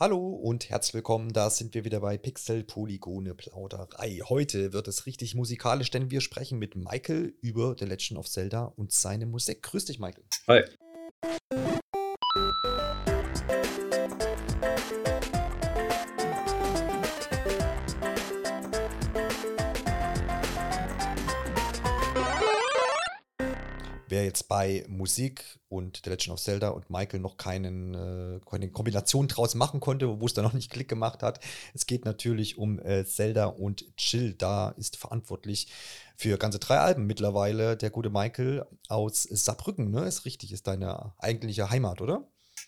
Hallo und herzlich willkommen, da sind wir wieder bei Pixel Polygone Plauderei. Heute wird es richtig musikalisch, denn wir sprechen mit Michael über The Legend of Zelda und seine Musik. Grüß dich, Michael. Hi. Wer jetzt bei Musik und The Legend of Zelda und Michael noch keinen, äh, keine Kombination draus machen konnte, wo es da noch nicht Klick gemacht hat, es geht natürlich um äh, Zelda und Chill. Da ist verantwortlich für ganze drei Alben mittlerweile der gute Michael aus Saarbrücken, ne? Ist richtig, ist deine eigentliche Heimat, oder?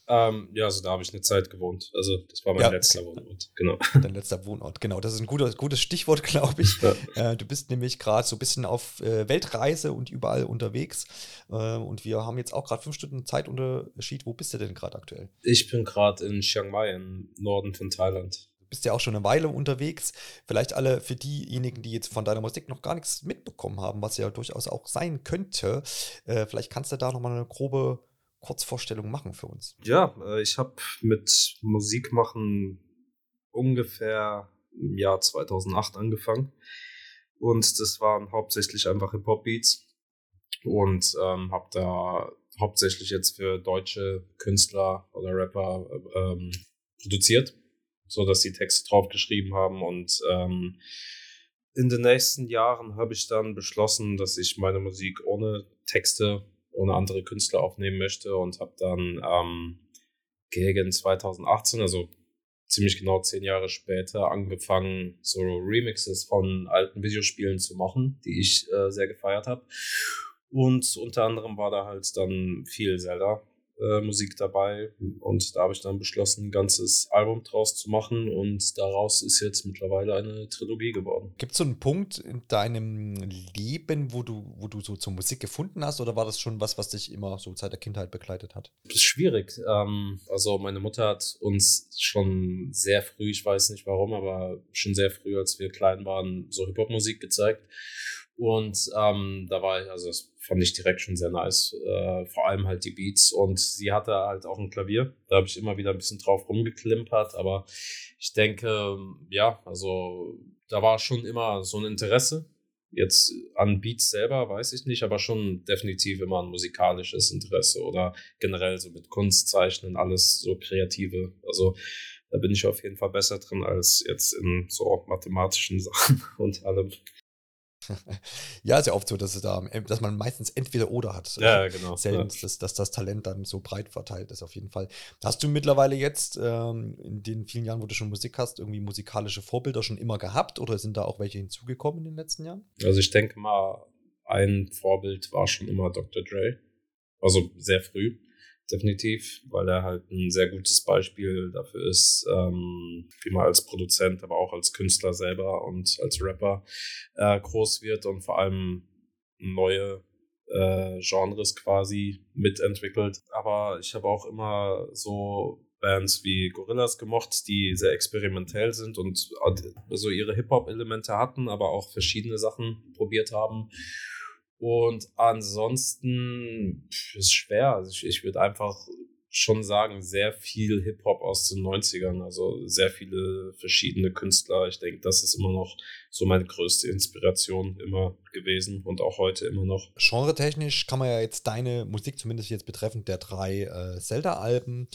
Ähm, ja, also da habe ich eine Zeit gewohnt. Also das war mein ja, letzter okay. Wohnort, genau. Dein letzter Wohnort, genau. Das ist ein guter, gutes Stichwort, glaube ich. Ja. Äh, du bist nämlich gerade so ein bisschen auf äh, Weltreise und überall unterwegs. Äh, und wir haben jetzt auch gerade fünf Stunden Zeitunterschied. Wo bist du denn gerade aktuell? Ich bin gerade in Chiang Mai im Norden von Thailand. Du bist ja auch schon eine Weile unterwegs. Vielleicht alle für diejenigen, die jetzt von deiner Musik noch gar nichts mitbekommen haben, was ja durchaus auch sein könnte. Äh, vielleicht kannst du da nochmal eine grobe Kurzvorstellung machen für uns? Ja, äh, ich habe mit Musik machen ungefähr im Jahr 2008 angefangen. Und das waren hauptsächlich einfach Hip-Hop-Beats. Und ähm, habe da hauptsächlich jetzt für deutsche Künstler oder Rapper ähm, produziert, so dass sie Texte drauf geschrieben haben. Und ähm, in den nächsten Jahren habe ich dann beschlossen, dass ich meine Musik ohne Texte ohne andere Künstler aufnehmen möchte und habe dann ähm, gegen 2018, also ziemlich genau zehn Jahre später, angefangen, so Remixes von alten Videospielen zu machen, die ich äh, sehr gefeiert habe. Und unter anderem war da halt dann viel Zelda äh, Musik dabei und da habe ich dann beschlossen, ein ganzes Album draus zu machen und daraus ist jetzt mittlerweile eine Trilogie geworden. Gibt es so einen Punkt in deinem Leben, wo du, wo du so zur Musik gefunden hast oder war das schon was, was dich immer so seit der Kindheit begleitet hat? Das ist schwierig. Ähm, also meine Mutter hat uns schon sehr früh, ich weiß nicht warum, aber schon sehr früh, als wir klein waren, so Hip-Hop-Musik gezeigt. Und ähm, da war ich, also das fand ich direkt schon sehr nice. Äh, vor allem halt die Beats. Und sie hatte halt auch ein Klavier. Da habe ich immer wieder ein bisschen drauf rumgeklimpert. Aber ich denke, ja, also da war schon immer so ein Interesse. Jetzt an Beats selber weiß ich nicht, aber schon definitiv immer ein musikalisches Interesse oder generell so mit Kunstzeichnen, alles so kreative. Also da bin ich auf jeden Fall besser drin als jetzt in so mathematischen Sachen und allem. Ja, ist ja oft so, dass, es da, dass man meistens entweder oder hat. Ja, genau. Selten, ja. Dass, dass das Talent dann so breit verteilt ist, auf jeden Fall. Hast du mittlerweile jetzt ähm, in den vielen Jahren, wo du schon Musik hast, irgendwie musikalische Vorbilder schon immer gehabt oder sind da auch welche hinzugekommen in den letzten Jahren? Also ich denke mal, ein Vorbild war schon immer Dr. Dre. Also sehr früh definitiv, weil er halt ein sehr gutes Beispiel dafür ist, ähm, wie man als Produzent, aber auch als Künstler selber und als Rapper äh, groß wird und vor allem neue äh, Genres quasi mitentwickelt. Aber ich habe auch immer so Bands wie Gorillas gemocht, die sehr experimentell sind und so ihre Hip-Hop-Elemente hatten, aber auch verschiedene Sachen probiert haben. Und ansonsten ist schwer. Also ich, ich würde einfach schon sagen, sehr viel Hip-Hop aus den 90ern, also sehr viele verschiedene Künstler. Ich denke, das ist immer noch so meine größte Inspiration immer gewesen und auch heute immer noch. Genre-technisch kann man ja jetzt deine Musik, zumindest jetzt betreffend der drei äh, Zelda-Alben,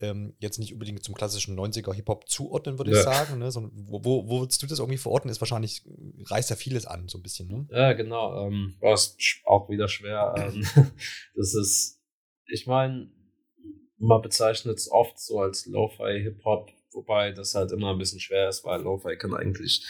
ähm, jetzt nicht unbedingt zum klassischen 90er Hip-Hop zuordnen, würde ja. ich sagen. Ne? So, wo, wo, wo würdest du das irgendwie verorten? Ist wahrscheinlich, reißt ja vieles an, so ein bisschen, ne? Ja, genau. Ähm, war es auch wieder schwer. Ähm, das ist, ich meine, man bezeichnet es oft so als Lo-Fi Hip-Hop, wobei das halt immer ein bisschen schwer ist, weil Lo-Fi kann eigentlich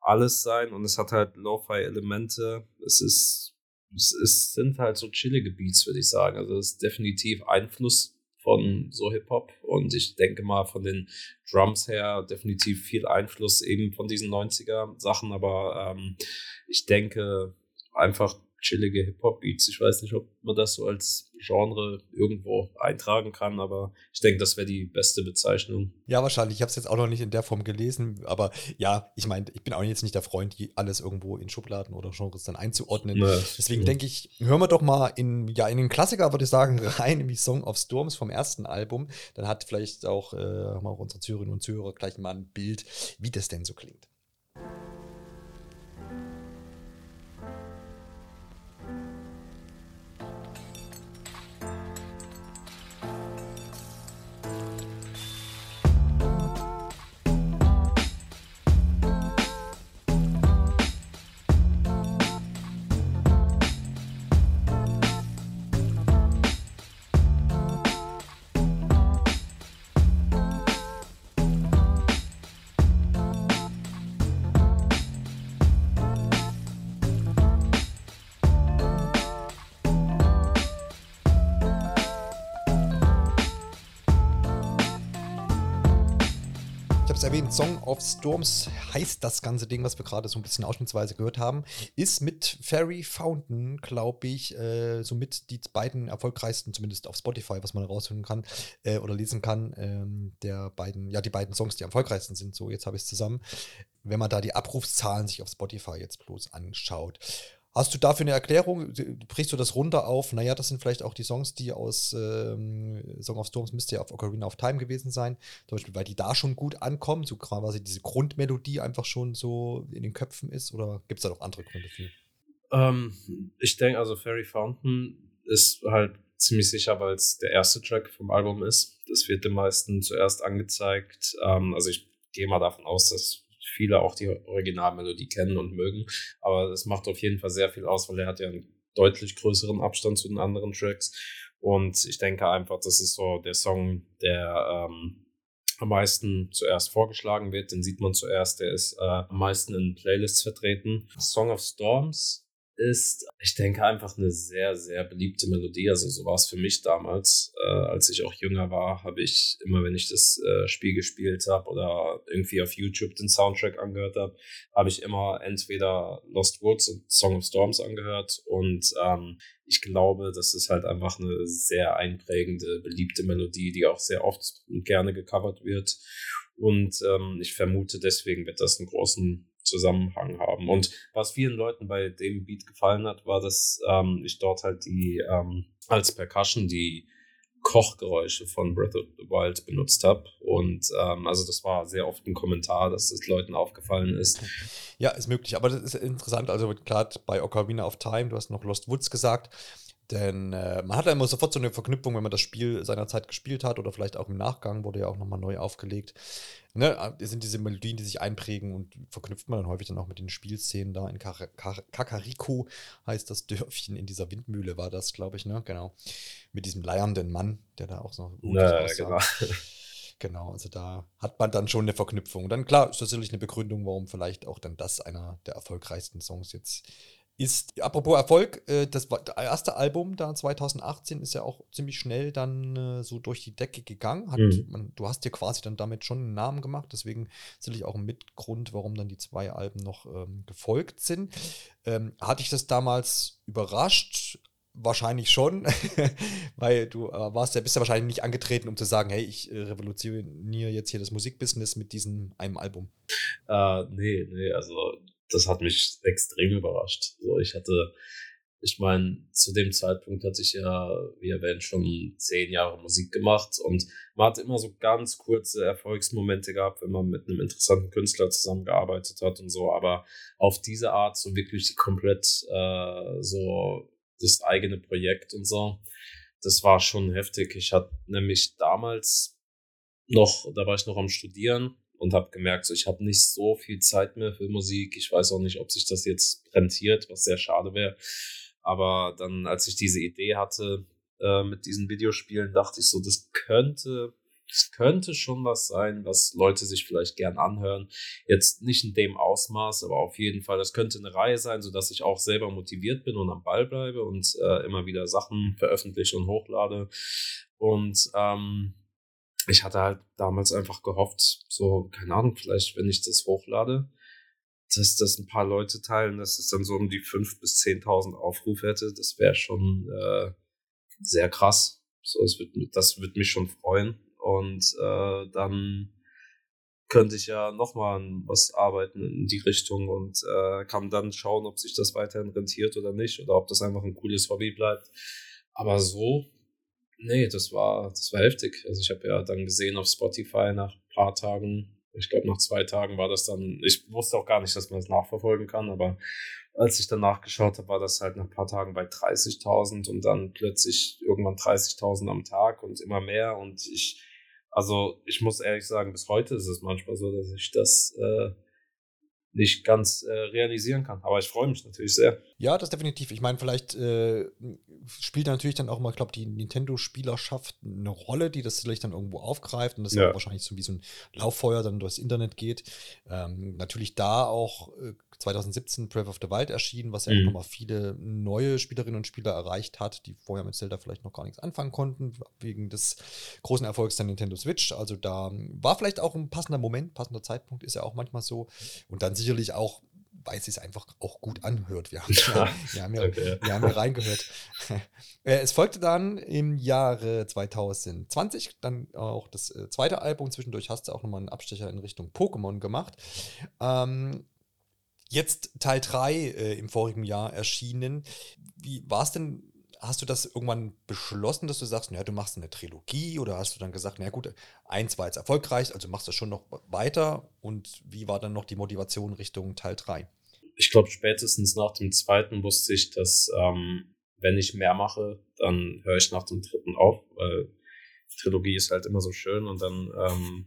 alles sein und es hat halt Lo-Fi-Elemente. Es ist, es sind halt so chillige Beats, würde ich sagen. Also es ist definitiv Einfluss von so Hip-Hop. Und ich denke mal von den Drums her definitiv viel Einfluss eben von diesen 90er Sachen, aber ähm, ich denke einfach chillige Hip-Hop-Beats. Ich weiß nicht, ob man das so als Genre irgendwo eintragen kann, aber ich denke, das wäre die beste Bezeichnung. Ja, wahrscheinlich. Ich habe es jetzt auch noch nicht in der Form gelesen, aber ja, ich meine, ich bin auch jetzt nicht der Freund, alles irgendwo in Schubladen oder Genres dann einzuordnen. Nee. Deswegen denke ich, hören wir doch mal in, ja, in den Klassiker, würde ich sagen, rein, wie Song of Storms vom ersten Album. Dann hat vielleicht auch, äh, haben auch unsere Zuhörerinnen und Zuhörer gleich mal ein Bild, wie das denn so klingt. Erwähnt, Song of Storms heißt das ganze Ding, was wir gerade so ein bisschen ausschnittsweise gehört haben, ist mit Fairy Fountain, glaube ich, äh, somit die beiden erfolgreichsten, zumindest auf Spotify, was man raushören kann äh, oder lesen kann, ähm, der beiden, ja, die beiden Songs, die erfolgreichsten sind. So, jetzt habe ich es zusammen. Wenn man da die Abrufszahlen sich auf Spotify jetzt bloß anschaut. Hast du dafür eine Erklärung? Brichst du das runter auf? Naja, das sind vielleicht auch die Songs, die aus ähm, Song of Storms müsste ja auf Ocarina of Time gewesen sein. Zum Beispiel, weil die da schon gut ankommen, so quasi diese Grundmelodie einfach schon so in den Köpfen ist. Oder gibt es da noch andere Gründe für? Ähm, ich denke, also Fairy Fountain ist halt ziemlich sicher, weil es der erste Track vom Album ist. Das wird den meisten zuerst angezeigt. Ähm, also ich gehe mal davon aus, dass viele auch die Originalmelodie kennen und mögen. Aber es macht auf jeden Fall sehr viel aus, weil er hat ja einen deutlich größeren Abstand zu den anderen Tracks. Und ich denke einfach, das ist so der Song, der ähm, am meisten zuerst vorgeschlagen wird. Den sieht man zuerst, der ist äh, am meisten in Playlists vertreten. Song of Storms ist, ich denke, einfach eine sehr, sehr beliebte Melodie. Also so war es für mich damals. Äh, als ich auch jünger war, habe ich immer, wenn ich das äh, Spiel gespielt habe oder irgendwie auf YouTube den Soundtrack angehört habe, habe ich immer entweder Lost Woods und Song of Storms angehört. Und ähm, ich glaube, das ist halt einfach eine sehr einprägende, beliebte Melodie, die auch sehr oft und gerne gecovert wird. Und ähm, ich vermute, deswegen wird das einen großen Zusammenhang haben. Und was vielen Leuten bei dem Beat gefallen hat, war, dass ähm, ich dort halt die ähm, als Percussion die Kochgeräusche von Breath of the Wild benutzt habe. Und ähm, also das war sehr oft ein Kommentar, dass das Leuten aufgefallen ist. Ja, ist möglich, aber das ist interessant. Also gerade bei Ocarina of Time, du hast noch Lost Woods gesagt. Denn äh, man hat ja immer sofort so eine Verknüpfung, wenn man das Spiel seinerzeit gespielt hat oder vielleicht auch im Nachgang wurde ja auch nochmal neu aufgelegt. Ne, äh, sind diese Melodien, die sich einprägen und verknüpft man dann häufig dann auch mit den Spielszenen da in Kar Kar Kakariko heißt das Dörfchen in dieser Windmühle war das, glaube ich, ne? Genau. Mit diesem leiernden Mann, der da auch so ja, genau. genau, also da hat man dann schon eine Verknüpfung. Und dann klar ist das sicherlich eine Begründung, warum vielleicht auch dann das einer der erfolgreichsten Songs jetzt ist, apropos Erfolg, äh, das erste Album da 2018 ist ja auch ziemlich schnell dann äh, so durch die Decke gegangen. Hat, mhm. man, du hast dir quasi dann damit schon einen Namen gemacht, deswegen sicherlich auch ein Mitgrund, warum dann die zwei Alben noch ähm, gefolgt sind. Ähm, hatte ich das damals überrascht? Wahrscheinlich schon, weil du äh, warst ja, bist ja wahrscheinlich nicht angetreten, um zu sagen, hey, ich äh, revolutioniere jetzt hier das Musikbusiness mit diesem einem Album. Uh, nee, nee, also das hat mich extrem überrascht. So, ich hatte, ich meine, zu dem Zeitpunkt hatte ich ja, wie erwähnt, schon zehn Jahre Musik gemacht und man hat immer so ganz kurze Erfolgsmomente gehabt, wenn man mit einem interessanten Künstler zusammengearbeitet hat und so, aber auf diese Art so wirklich komplett äh, so das eigene Projekt und so, das war schon heftig. Ich hatte nämlich damals noch, da war ich noch am Studieren und habe gemerkt, so, ich habe nicht so viel Zeit mehr für Musik. Ich weiß auch nicht, ob sich das jetzt rentiert, was sehr schade wäre. Aber dann, als ich diese Idee hatte äh, mit diesen Videospielen, dachte ich so, das könnte, das könnte schon was sein, was Leute sich vielleicht gern anhören. Jetzt nicht in dem Ausmaß, aber auf jeden Fall, das könnte eine Reihe sein, sodass ich auch selber motiviert bin und am Ball bleibe und äh, immer wieder Sachen veröffentliche und hochlade. Und ähm, ich hatte halt damals einfach gehofft, so, keine Ahnung, vielleicht, wenn ich das hochlade, dass das ein paar Leute teilen, dass es dann so um die 5.000 bis 10.000 Aufrufe hätte, das wäre schon äh, sehr krass. So, es wird, das wird mich schon freuen. Und äh, dann könnte ich ja nochmal was arbeiten in die Richtung und äh, kann dann schauen, ob sich das weiterhin rentiert oder nicht oder ob das einfach ein cooles Hobby bleibt. Aber so, nee, das war, das war heftig. Also ich habe ja dann gesehen auf Spotify nach ein paar Tagen, ich glaube nach zwei Tagen war das dann, ich wusste auch gar nicht, dass man das nachverfolgen kann, aber als ich dann nachgeschaut habe, war das halt nach ein paar Tagen bei 30.000 und dann plötzlich irgendwann 30.000 am Tag und immer mehr und ich also ich muss ehrlich sagen, bis heute ist es manchmal so, dass ich das äh, nicht ganz äh, realisieren kann. Aber ich freue mich natürlich sehr. Ja, das definitiv. Ich meine, vielleicht äh, spielt natürlich dann auch mal, ich glaube, die Nintendo-Spielerschaft eine Rolle, die das vielleicht dann irgendwo aufgreift und das ja. auch wahrscheinlich so wie so ein Lauffeuer dann durchs Internet geht. Ähm, natürlich da auch äh, 2017 Breath of the Wild erschienen, was ja mhm. auch nochmal viele neue Spielerinnen und Spieler erreicht hat, die vorher mit Zelda vielleicht noch gar nichts anfangen konnten, wegen des großen Erfolgs der Nintendo Switch. Also da war vielleicht auch ein passender Moment, passender Zeitpunkt, ist ja auch manchmal so. Und dann sicherlich auch weil es sich einfach auch gut anhört. Wir haben ja, wir haben ja, okay. wir haben ja reingehört. Äh, es folgte dann im Jahre 2020 dann auch das äh, zweite Album. Zwischendurch hast du auch nochmal einen Abstecher in Richtung Pokémon gemacht. Ähm, Jetzt Teil 3 äh, im vorigen Jahr erschienen. Wie war es denn? Hast du das irgendwann beschlossen, dass du sagst, naja, du machst eine Trilogie oder hast du dann gesagt, na gut, eins war jetzt erfolgreich, also machst du schon noch weiter und wie war dann noch die Motivation Richtung Teil 3? Ich glaube, spätestens nach dem zweiten wusste ich, dass ähm, wenn ich mehr mache, dann höre ich nach dem dritten auf, weil Trilogie ist halt immer so schön und dann ähm,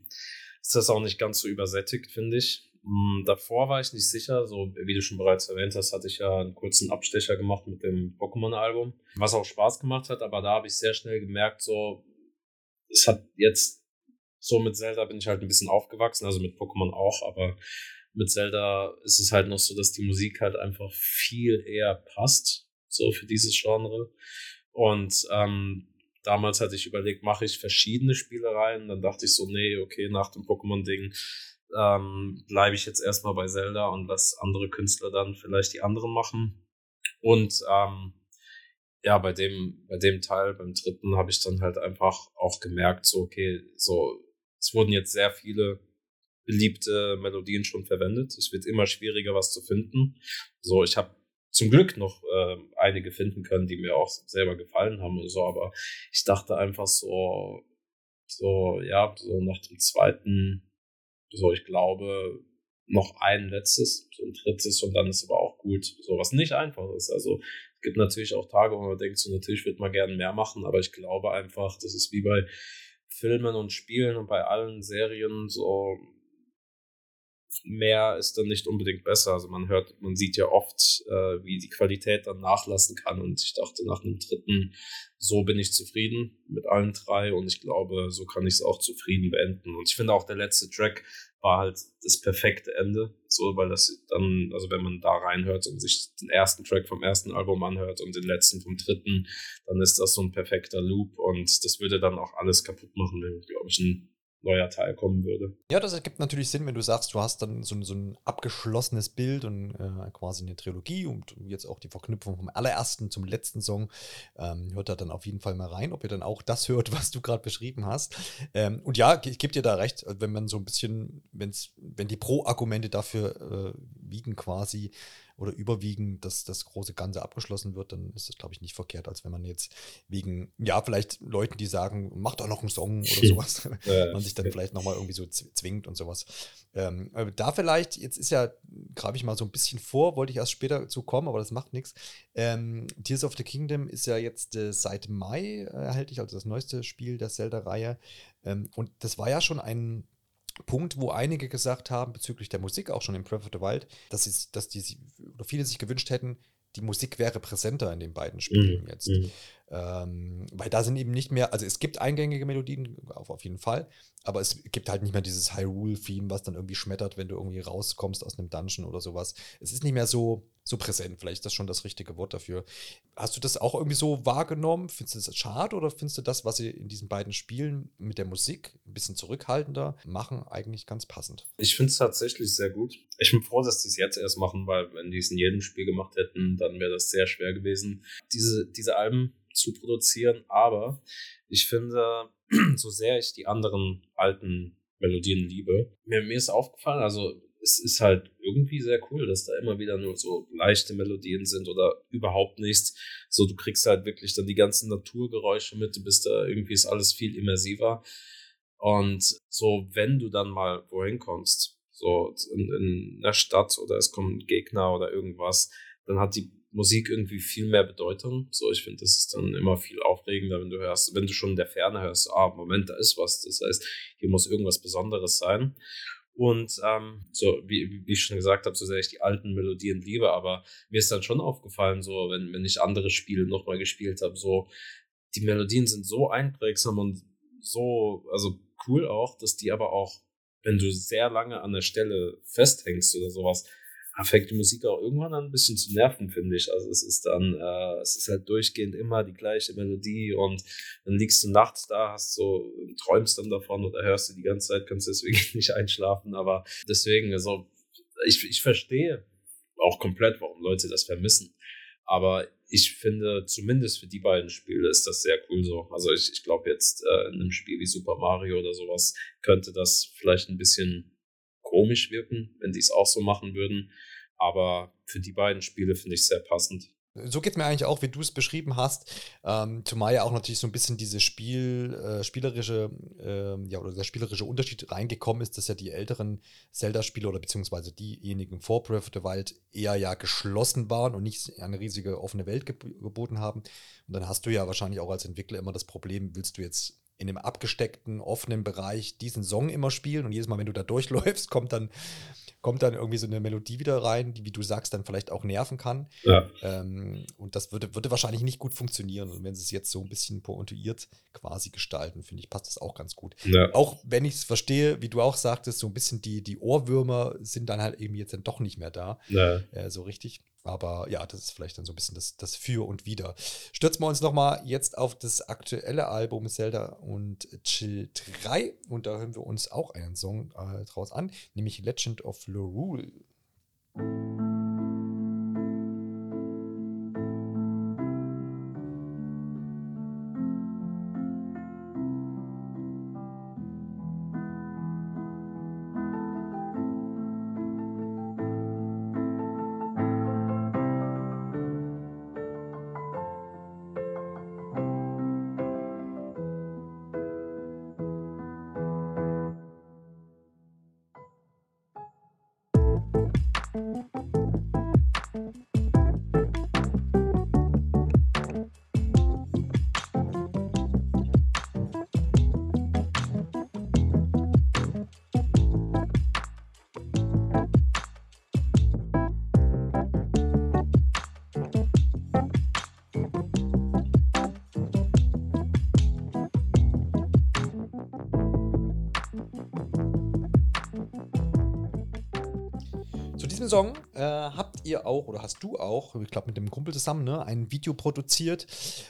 ist das auch nicht ganz so übersättigt, finde ich. Hm, davor war ich nicht sicher, so wie du schon bereits erwähnt hast, hatte ich ja einen kurzen Abstecher gemacht mit dem Pokémon-Album, was auch Spaß gemacht hat, aber da habe ich sehr schnell gemerkt, so, es hat jetzt, so mit Zelda bin ich halt ein bisschen aufgewachsen, also mit Pokémon auch, aber mit Zelda ist es halt noch so, dass die Musik halt einfach viel eher passt, so für dieses Genre. Und ähm, damals hatte ich überlegt, mache ich verschiedene Spielereien, dann dachte ich so, nee, okay, nach dem Pokémon-Ding ähm, bleibe ich jetzt erstmal bei Zelda und lass andere Künstler dann vielleicht die anderen machen. Und ähm, ja, bei dem, bei dem Teil, beim dritten, habe ich dann halt einfach auch gemerkt, so, okay, so, es wurden jetzt sehr viele beliebte Melodien schon verwendet. Es wird immer schwieriger, was zu finden. So, ich habe zum Glück noch äh, einige finden können, die mir auch selber gefallen haben und so, aber ich dachte einfach so, so, ja, so nach dem zweiten so, ich glaube, noch ein letztes, so ein drittes und dann ist aber auch gut. So was nicht einfach ist. Also es gibt natürlich auch Tage, wo man denkt, so natürlich wird man gerne mehr machen, aber ich glaube einfach, das ist wie bei Filmen und Spielen und bei allen Serien so mehr ist dann nicht unbedingt besser. Also man hört, man sieht ja oft, äh, wie die Qualität dann nachlassen kann. Und ich dachte nach einem dritten, so bin ich zufrieden mit allen drei und ich glaube, so kann ich es auch zufrieden beenden. Und ich finde auch der letzte Track war halt das perfekte Ende. So, weil das dann, also wenn man da reinhört und sich den ersten Track vom ersten Album anhört und den letzten vom dritten, dann ist das so ein perfekter Loop und das würde dann auch alles kaputt machen, glaube ich, ein neuer Teil kommen würde. Ja, das ergibt natürlich Sinn, wenn du sagst, du hast dann so, so ein abgeschlossenes Bild und äh, quasi eine Trilogie und jetzt auch die Verknüpfung vom allerersten zum letzten Song. Ähm, hört da dann auf jeden Fall mal rein, ob ihr dann auch das hört, was du gerade beschrieben hast. Ähm, und ja, ich gebe dir da recht, wenn man so ein bisschen, wenn's, wenn die Pro-Argumente dafür äh, wiegen quasi, oder überwiegend dass das große Ganze abgeschlossen wird, dann ist das, glaube ich, nicht verkehrt, als wenn man jetzt wegen, ja, vielleicht Leuten, die sagen, mach doch noch einen Song oder sowas, man sich dann vielleicht nochmal irgendwie so zwingt und sowas. Ähm, da vielleicht, jetzt ist ja, grabe ich mal so ein bisschen vor, wollte ich erst später zu kommen, aber das macht nichts. Ähm, Tears of the Kingdom ist ja jetzt äh, seit Mai äh, erhältlich, also das neueste Spiel der Zelda-Reihe. Ähm, und das war ja schon ein Punkt, wo einige gesagt haben, bezüglich der Musik, auch schon im Breath of the Wild, dass, sie, dass die oder viele sich gewünscht hätten, die Musik wäre präsenter in den beiden Spielen mhm. jetzt. Mhm. Ähm, weil da sind eben nicht mehr, also es gibt eingängige Melodien, auf, auf jeden Fall, aber es gibt halt nicht mehr dieses Hyrule-Theme, was dann irgendwie schmettert, wenn du irgendwie rauskommst aus einem Dungeon oder sowas. Es ist nicht mehr so, so präsent. Vielleicht ist das schon das richtige Wort dafür. Hast du das auch irgendwie so wahrgenommen? Findest du das schade oder findest du das, was sie in diesen beiden Spielen mit der Musik ein bisschen zurückhaltender machen, eigentlich ganz passend? Ich finde es tatsächlich sehr gut. Ich bin froh, dass die es jetzt erst machen, weil wenn die es in jedem Spiel gemacht hätten, dann wäre das sehr schwer gewesen, diese, diese Alben zu produzieren. Aber ich finde, so sehr ich die anderen alten Melodien liebe, mir, mir ist aufgefallen, also es ist halt irgendwie sehr cool, dass da immer wieder nur so leichte Melodien sind oder überhaupt nichts. So, du kriegst halt wirklich dann die ganzen Naturgeräusche mit, du bist da irgendwie ist alles viel immersiver. Und so, wenn du dann mal wohin kommst, so in, in einer Stadt oder es kommen Gegner oder irgendwas, dann hat die Musik irgendwie viel mehr Bedeutung. So, ich finde, das ist dann immer viel aufregender, wenn du hörst, wenn du schon in der Ferne hörst, ah, Moment, da ist was. Das heißt, hier muss irgendwas Besonderes sein. Und ähm, so, wie, wie ich schon gesagt habe, so sehr ich die alten Melodien liebe, aber mir ist dann schon aufgefallen, so, wenn, wenn ich andere Spiele nochmal gespielt habe, so, die Melodien sind so einprägsam und so, also cool auch, dass die aber auch, wenn du sehr lange an der Stelle festhängst oder sowas, fängt die Musik auch irgendwann an ein bisschen zu nerven, finde ich. Also es ist dann, äh, es ist halt durchgehend immer die gleiche Melodie und dann liegst du nachts da, hast so, träumst dann davon oder hörst du die ganze Zeit, kannst deswegen nicht einschlafen, aber deswegen, also ich, ich verstehe auch komplett, warum Leute das vermissen. Aber ich finde, zumindest für die beiden Spiele ist das sehr cool so. Also ich, ich glaube jetzt äh, in einem Spiel wie Super Mario oder sowas könnte das vielleicht ein bisschen komisch wirken, wenn die es auch so machen würden. Aber für die beiden Spiele finde ich es sehr passend. So geht es mir eigentlich auch, wie du es beschrieben hast. Ähm, zumal ja auch natürlich so ein bisschen diese Spiel, äh, spielerische, äh, ja, oder der spielerische Unterschied reingekommen ist, dass ja die älteren Zelda-Spiele oder beziehungsweise diejenigen vor Breath of the Wild eher ja geschlossen waren und nicht eine riesige offene Welt geb geboten haben. Und dann hast du ja wahrscheinlich auch als Entwickler immer das Problem, willst du jetzt in einem abgesteckten, offenen Bereich diesen Song immer spielen und jedes Mal, wenn du da durchläufst, kommt dann, kommt dann irgendwie so eine Melodie wieder rein, die, wie du sagst, dann vielleicht auch nerven kann. Ja. Ähm, und das würde, würde wahrscheinlich nicht gut funktionieren. Und wenn sie es jetzt so ein bisschen pointuiert quasi gestalten, finde ich, passt das auch ganz gut. Ja. Auch wenn ich es verstehe, wie du auch sagtest, so ein bisschen die, die Ohrwürmer sind dann halt eben jetzt dann doch nicht mehr da. Ja. Äh, so richtig. Aber ja, das ist vielleicht dann so ein bisschen das, das Für und Wider. Stürzen wir uns nochmal jetzt auf das aktuelle Album Zelda und Chill 3. Und da hören wir uns auch einen Song äh, draus an, nämlich Legend of Lorule. Song äh, habt ihr auch oder hast du auch, ich glaube mit dem Kumpel zusammen, ne, ein Video produziert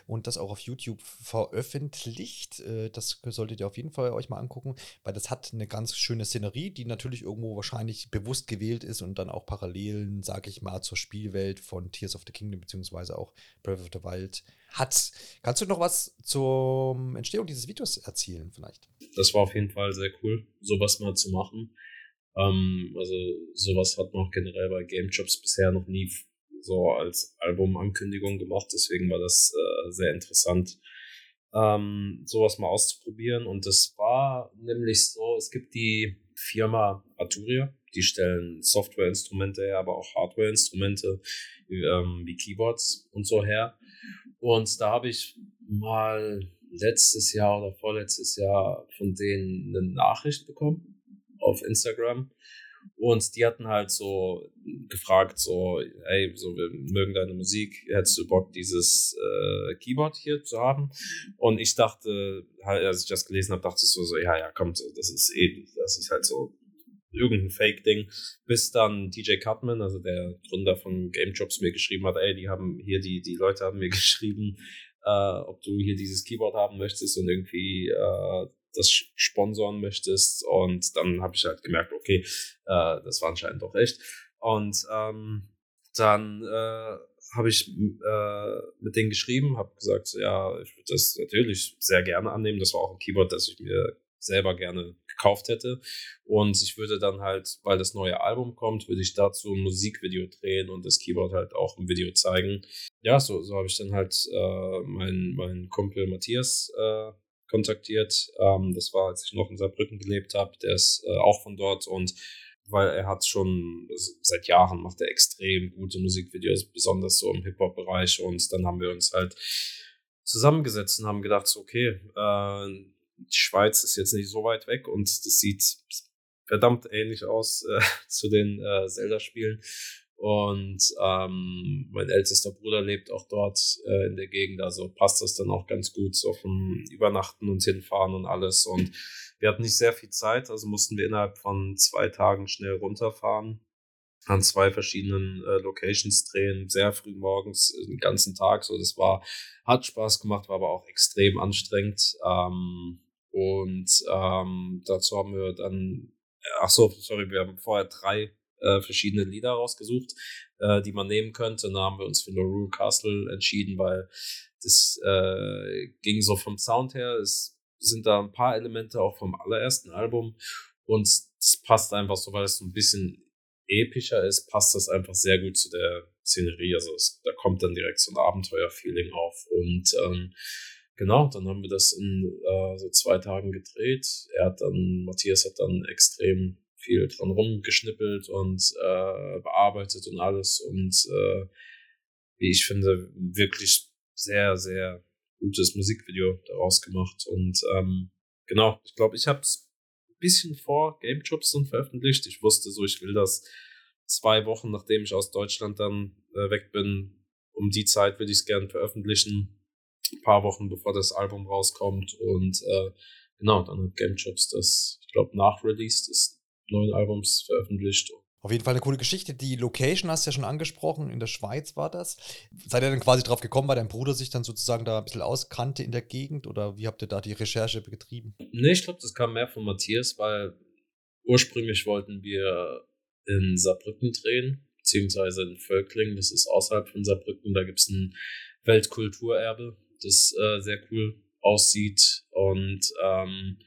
und das auch auf YouTube veröffentlicht. Äh, das solltet ihr auf jeden Fall euch mal angucken, weil das hat eine ganz schöne Szenerie, die natürlich irgendwo wahrscheinlich bewusst gewählt ist und dann auch Parallelen, sage ich mal, zur Spielwelt von Tears of the Kingdom beziehungsweise auch Breath of the Wild hat. Kannst du noch was zur Entstehung dieses Videos erzählen vielleicht? Das war auf jeden Fall sehr cool, sowas mal zu machen. Ähm, also sowas hat man auch generell bei Game Jobs bisher noch nie so als Albumankündigung gemacht, deswegen war das äh, sehr interessant, ähm, sowas mal auszuprobieren. Und das war nämlich so, es gibt die Firma Arturia, die stellen Softwareinstrumente her, aber auch Hardwareinstrumente ähm, wie Keyboards und so her. Und da habe ich mal letztes Jahr oder vorletztes Jahr von denen eine Nachricht bekommen auf Instagram. Und die hatten halt so gefragt, so, ey, so, wir mögen deine Musik, hättest du Bock, dieses äh, Keyboard hier zu haben? Und ich dachte, halt, als ich das gelesen habe, dachte ich so, so, ja, ja, kommt, das ist eh, das ist halt so irgendein Fake-Ding, bis dann DJ Cutman, also der Gründer von Game Jobs, mir geschrieben hat, ey, die haben hier, die, die Leute haben mir geschrieben, äh, ob du hier dieses Keyboard haben möchtest und irgendwie äh, das sponsoren möchtest. Und dann habe ich halt gemerkt, okay, äh, das war anscheinend doch echt. Und ähm, dann äh, habe ich äh, mit denen geschrieben, habe gesagt, ja, ich würde das natürlich sehr gerne annehmen. Das war auch ein Keyboard, das ich mir selber gerne gekauft hätte. Und ich würde dann halt, weil das neue Album kommt, würde ich dazu ein Musikvideo drehen und das Keyboard halt auch im Video zeigen. Ja, so, so habe ich dann halt äh, meinen mein Kumpel Matthias äh, kontaktiert. Ähm, das war, als ich noch in Saarbrücken gelebt habe. Der ist äh, auch von dort und weil er hat schon seit Jahren macht er extrem gute Musikvideos, besonders so im Hip-Hop-Bereich. Und dann haben wir uns halt zusammengesetzt und haben gedacht, so, okay, äh, die Schweiz ist jetzt nicht so weit weg und das sieht verdammt ähnlich aus äh, zu den äh, Zelda-Spielen. Und ähm, mein ältester Bruder lebt auch dort äh, in der Gegend, also passt das dann auch ganz gut, so vom Übernachten und hinfahren und alles. Und wir hatten nicht sehr viel Zeit, also mussten wir innerhalb von zwei Tagen schnell runterfahren, an zwei verschiedenen äh, Locations drehen, sehr früh morgens, äh, den ganzen Tag. So, das war, hat Spaß gemacht, war aber auch extrem anstrengend. Ähm, und ähm, dazu haben wir dann, ach so, sorry, wir haben vorher drei äh, verschiedene Lieder rausgesucht, äh, die man nehmen könnte. Da haben wir uns für Rule Castle entschieden, weil das äh, ging so vom Sound her. Es sind da ein paar Elemente auch vom allerersten Album und das passt einfach so, weil es so ein bisschen epischer ist, passt das einfach sehr gut zu der Szenerie. Also es, da kommt dann direkt so ein Abenteuer-Feeling auf und ähm, Genau, dann haben wir das in äh, so zwei Tagen gedreht. Er hat dann, Matthias hat dann extrem viel dran rumgeschnippelt und äh, bearbeitet und alles und äh, wie ich finde, wirklich sehr, sehr gutes Musikvideo daraus gemacht. Und ähm, genau, ich glaube, ich habe es ein bisschen vor Game Jobs dann veröffentlicht. Ich wusste so, ich will das zwei Wochen, nachdem ich aus Deutschland dann äh, weg bin, um die Zeit will ich es gerne veröffentlichen. Ein paar Wochen bevor das Album rauskommt. Und äh, genau, dann hat Game Jobs das, ich glaube, nach Release des neuen Albums veröffentlicht. Auf jeden Fall eine coole Geschichte. Die Location hast du ja schon angesprochen, in der Schweiz war das. Seid ihr dann quasi drauf gekommen, weil dein Bruder sich dann sozusagen da ein bisschen auskannte in der Gegend oder wie habt ihr da die Recherche betrieben? Nee, ich glaube, das kam mehr von Matthias, weil ursprünglich wollten wir in Saarbrücken drehen, beziehungsweise in Völkling, das ist außerhalb von Saarbrücken, da gibt es ein Weltkulturerbe, das äh, sehr cool aussieht und ähm,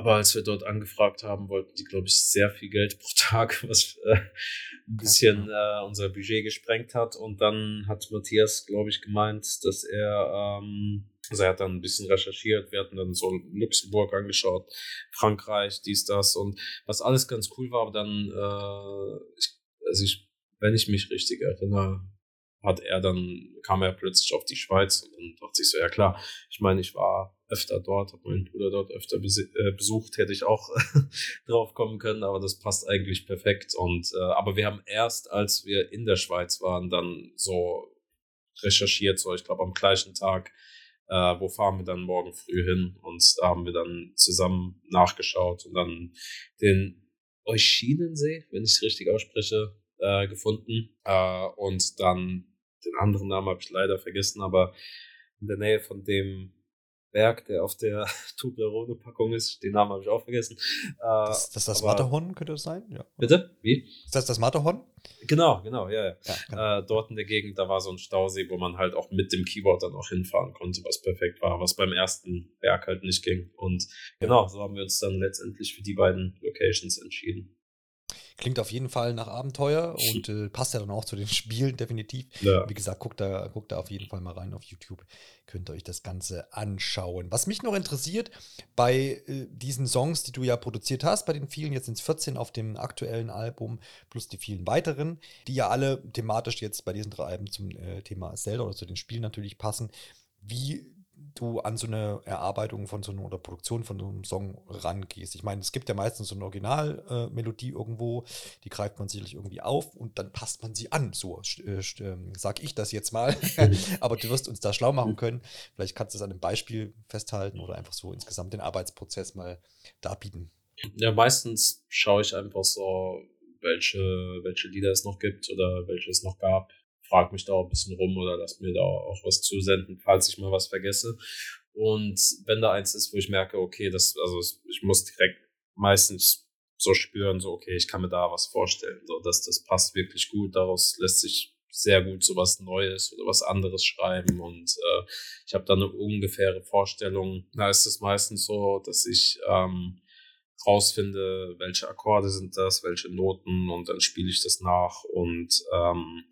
aber als wir dort angefragt haben, wollten die, glaube ich, sehr viel Geld pro Tag, was äh, ein bisschen äh, unser Budget gesprengt hat. Und dann hat Matthias, glaube ich, gemeint, dass er, ähm, also er hat dann ein bisschen recherchiert. Wir hatten dann so Luxemburg angeschaut, Frankreich, dies, das. Und was alles ganz cool war, aber dann, äh, ich, also ich, wenn ich mich richtig erinnere, hat er dann, kam er plötzlich auf die Schweiz und dachte ich so, ja klar, ich meine, ich war öfter dort, habe meinen Bruder dort öfter äh, besucht, hätte ich auch drauf kommen können, aber das passt eigentlich perfekt. Und äh, aber wir haben erst, als wir in der Schweiz waren, dann so recherchiert, so ich glaube am gleichen Tag, äh, wo fahren wir dann morgen früh hin und da haben wir dann zusammen nachgeschaut und dann den Euschinensee, wenn ich es richtig ausspreche, äh, gefunden äh, und dann den anderen Namen habe ich leider vergessen, aber in der Nähe von dem Berg, der auf der Toblerone-Packung ist. Den Namen habe ich auch vergessen. Äh, das, das, das Matterhorn könnte das sein? Ja. Bitte? Wie? Ist das das Matterhorn? Genau, genau, ja. ja. ja genau. Äh, dort in der Gegend, da war so ein Stausee, wo man halt auch mit dem Keyboard dann auch hinfahren konnte, was perfekt war, was beim ersten Berg halt nicht ging. Und genau, so haben wir uns dann letztendlich für die beiden Locations entschieden. Klingt auf jeden Fall nach Abenteuer und äh, passt ja dann auch zu den Spielen, definitiv. Ja. Wie gesagt, guckt da, guckt da auf jeden Fall mal rein auf YouTube. Könnt ihr euch das Ganze anschauen. Was mich noch interessiert, bei äh, diesen Songs, die du ja produziert hast, bei den vielen, jetzt sind es 14 auf dem aktuellen Album, plus die vielen weiteren, die ja alle thematisch jetzt bei diesen drei Alben zum äh, Thema Zelda oder zu den Spielen natürlich passen. Wie du an so eine Erarbeitung von so einer oder Produktion von so einem Song rangehst. Ich meine, es gibt ja meistens so eine Originalmelodie äh, irgendwo, die greift man sicherlich irgendwie auf und dann passt man sie an. So äh, ähm, sag ich das jetzt mal. Aber du wirst uns da schlau machen können. Vielleicht kannst du es an einem Beispiel festhalten oder einfach so insgesamt den Arbeitsprozess mal darbieten. Ja, meistens schaue ich einfach so, welche, welche Lieder es noch gibt oder welche es noch gab frag mich da auch ein bisschen rum oder lass mir da auch was zusenden, falls ich mal was vergesse. Und wenn da eins ist, wo ich merke, okay, das, also ich muss direkt meistens so spüren, so, okay, ich kann mir da was vorstellen, so, dass das passt wirklich gut, daraus lässt sich sehr gut so was Neues oder was anderes schreiben. Und äh, ich habe da eine ungefähre Vorstellung. Da ist es meistens so, dass ich ähm, rausfinde, welche Akkorde sind das, welche Noten. Und dann spiele ich das nach. Und ähm,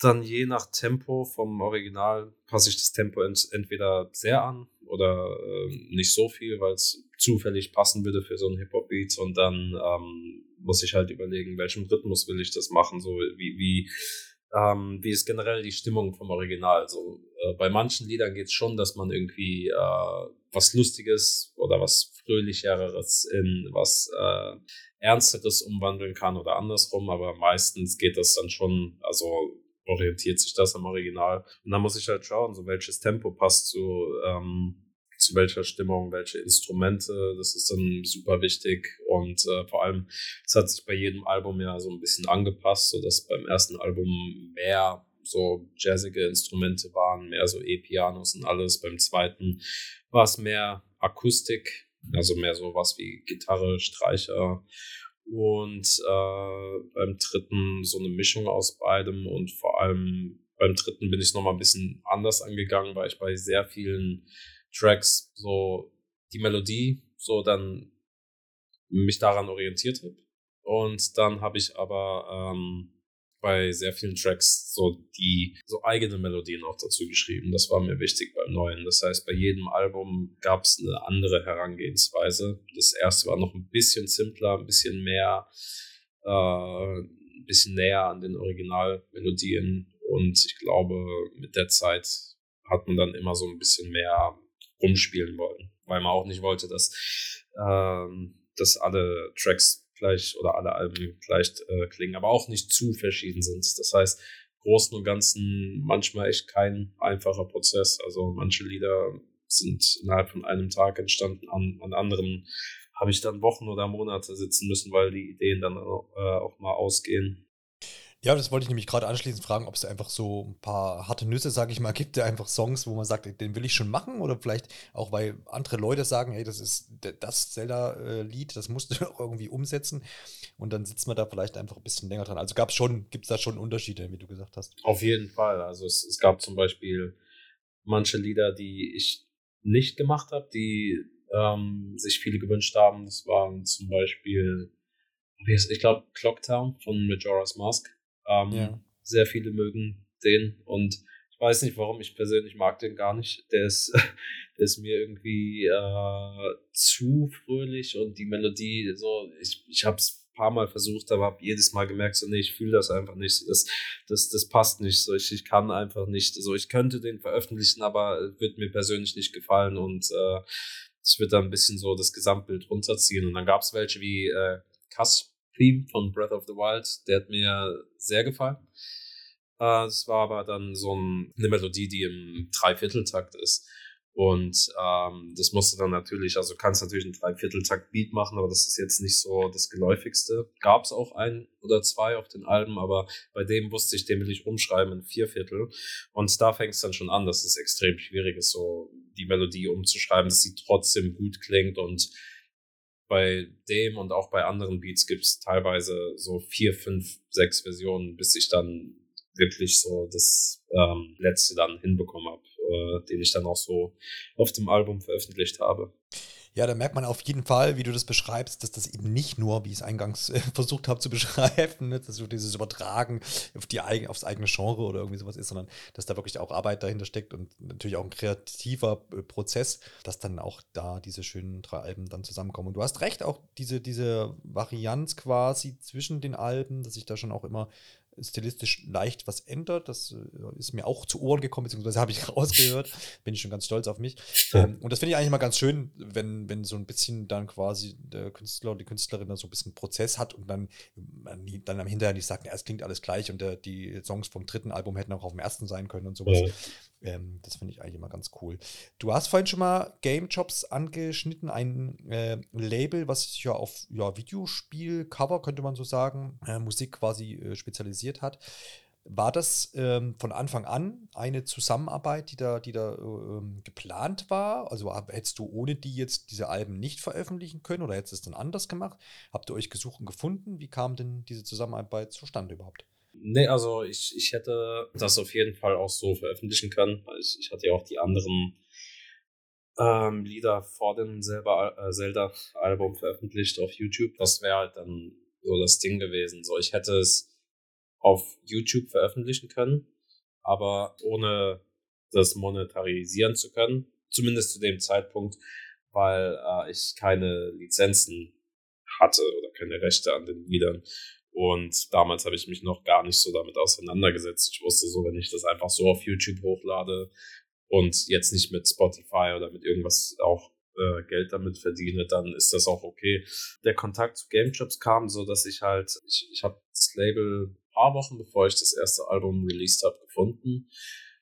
dann je nach Tempo vom Original passe ich das Tempo ent entweder sehr an oder äh, nicht so viel, weil es zufällig passen würde für so einen Hip-Hop-Beat und dann ähm, muss ich halt überlegen, welchem Rhythmus will ich das machen, so wie, wie, ähm, wie ist generell die Stimmung vom Original. So, äh, bei manchen Liedern geht es schon, dass man irgendwie äh, was Lustiges oder was Fröhlicheres in was äh, Ernsteres umwandeln kann oder andersrum, aber meistens geht das dann schon, also orientiert sich das am Original. Und dann muss ich halt schauen, so welches Tempo passt zu, ähm, zu welcher Stimmung, welche Instrumente, das ist dann super wichtig. Und äh, vor allem, es hat sich bei jedem Album ja so ein bisschen angepasst, so dass beim ersten Album mehr so jazzige Instrumente waren, mehr so E-Pianos und alles. Beim zweiten war es mehr Akustik, also mehr so was wie Gitarre, Streicher und äh, beim dritten so eine Mischung aus beidem und vor allem beim dritten bin ich nochmal ein bisschen anders angegangen, weil ich bei sehr vielen Tracks so die Melodie so dann mich daran orientiert habe. Und dann habe ich aber ähm, bei sehr vielen Tracks so die so eigene Melodien auch dazu geschrieben. Das war mir wichtig beim neuen. Das heißt, bei jedem Album gab es eine andere Herangehensweise. Das erste war noch ein bisschen simpler, ein bisschen mehr, äh, ein bisschen näher an den Originalmelodien. Und ich glaube, mit der Zeit hat man dann immer so ein bisschen mehr rumspielen wollen, weil man auch nicht wollte, dass, äh, dass alle Tracks gleich oder alle Alben gleich äh, klingen, aber auch nicht zu verschieden sind. Das heißt, Großen und Ganzen manchmal echt kein einfacher Prozess. Also manche Lieder sind innerhalb von einem Tag entstanden, an, an anderen habe ich dann Wochen oder Monate sitzen müssen, weil die Ideen dann auch, äh, auch mal ausgehen. Ja, das wollte ich nämlich gerade anschließend fragen, ob es einfach so ein paar harte Nüsse, sage ich mal, gibt, der einfach Songs, wo man sagt, den will ich schon machen oder vielleicht auch, weil andere Leute sagen, hey, das ist das Zelda-Lied, das musst du auch irgendwie umsetzen und dann sitzt man da vielleicht einfach ein bisschen länger dran. Also gab es schon, gibt es da schon Unterschiede, wie du gesagt hast? Auf jeden Fall. Also es, es gab zum Beispiel manche Lieder, die ich nicht gemacht habe, die ähm, sich viele gewünscht haben. Das waren zum Beispiel, ich glaube, Clocktown von Majora's Mask. Ähm, ja. Sehr viele mögen den und ich weiß nicht warum, ich persönlich mag den gar nicht. Der ist, der ist mir irgendwie äh, zu fröhlich und die Melodie, so, ich, ich habe es ein paar Mal versucht, aber habe jedes Mal gemerkt, so, nee, ich fühle das einfach nicht. Das, das, das passt nicht. So, ich, ich kann einfach nicht. So, ich könnte den veröffentlichen, aber wird mir persönlich nicht gefallen und äh, es wird dann ein bisschen so das Gesamtbild runterziehen. Und dann gab es welche wie äh, Kass Theme von Breath of the Wild. Der hat mir sehr gefallen. Äh, es war aber dann so ein, eine Melodie, die im Dreivierteltakt ist. Und ähm, das musste dann natürlich, also kannst natürlich einen Dreivierteltakt-Beat machen, aber das ist jetzt nicht so das Geläufigste. Gab es auch ein oder zwei auf den Alben, aber bei dem wusste ich, den will ich umschreiben in Vierviertel. Und da fängt es dann schon an, dass es extrem schwierig ist, so die Melodie umzuschreiben, dass sie trotzdem gut klingt und bei dem und auch bei anderen Beats gibt es teilweise so vier, fünf, sechs Versionen, bis ich dann wirklich so das ähm, letzte dann hinbekommen habe, äh, den ich dann auch so auf dem Album veröffentlicht habe. Ja, da merkt man auf jeden Fall, wie du das beschreibst, dass das eben nicht nur, wie ich es eingangs äh, versucht habe zu beschreiben, ne, dass so dieses Übertragen auf die, aufs eigene Genre oder irgendwie sowas ist, sondern dass da wirklich auch Arbeit dahinter steckt und natürlich auch ein kreativer äh, Prozess, dass dann auch da diese schönen drei Alben dann zusammenkommen. Und du hast recht, auch diese, diese Varianz quasi zwischen den Alben, dass ich da schon auch immer stilistisch leicht was ändert. Das äh, ist mir auch zu Ohren gekommen, beziehungsweise habe ich rausgehört. Bin ich schon ganz stolz auf mich. Ähm, und das finde ich eigentlich mal ganz schön, wenn, wenn so ein bisschen dann quasi der Künstler oder die Künstlerin da so ein bisschen Prozess hat und dann, dann am Hinterher nicht sagt, ja, es klingt alles gleich und der, die Songs vom dritten Album hätten auch auf dem ersten sein können und sowas. Ja. Ähm, das finde ich eigentlich immer ganz cool. Du hast vorhin schon mal Game Jobs angeschnitten, ein äh, Label, was sich ja auf ja, Videospiel-Cover, könnte man so sagen, äh, Musik quasi äh, spezialisiert hat. War das ähm, von Anfang an eine Zusammenarbeit, die da, die da ähm, geplant war? Also hättest du ohne die jetzt diese Alben nicht veröffentlichen können oder hättest du es dann anders gemacht? Habt ihr euch gesucht und gefunden? Wie kam denn diese Zusammenarbeit zustande überhaupt? Nee, also ich, ich hätte das auf jeden Fall auch so veröffentlichen können. Ich, ich hatte ja auch die anderen ähm, Lieder vor dem selber äh, Zelda-Album veröffentlicht auf YouTube. Das wäre halt dann so das Ding gewesen. So, ich hätte es auf YouTube veröffentlichen können, aber ohne das monetarisieren zu können. Zumindest zu dem Zeitpunkt, weil äh, ich keine Lizenzen hatte oder keine Rechte an den Liedern. Und damals habe ich mich noch gar nicht so damit auseinandergesetzt. Ich wusste so, wenn ich das einfach so auf YouTube hochlade und jetzt nicht mit Spotify oder mit irgendwas auch äh, Geld damit verdiene, dann ist das auch okay. Der Kontakt zu Game Jobs kam so, dass ich halt, ich, ich habe das Label ein paar Wochen bevor ich das erste Album released habe gefunden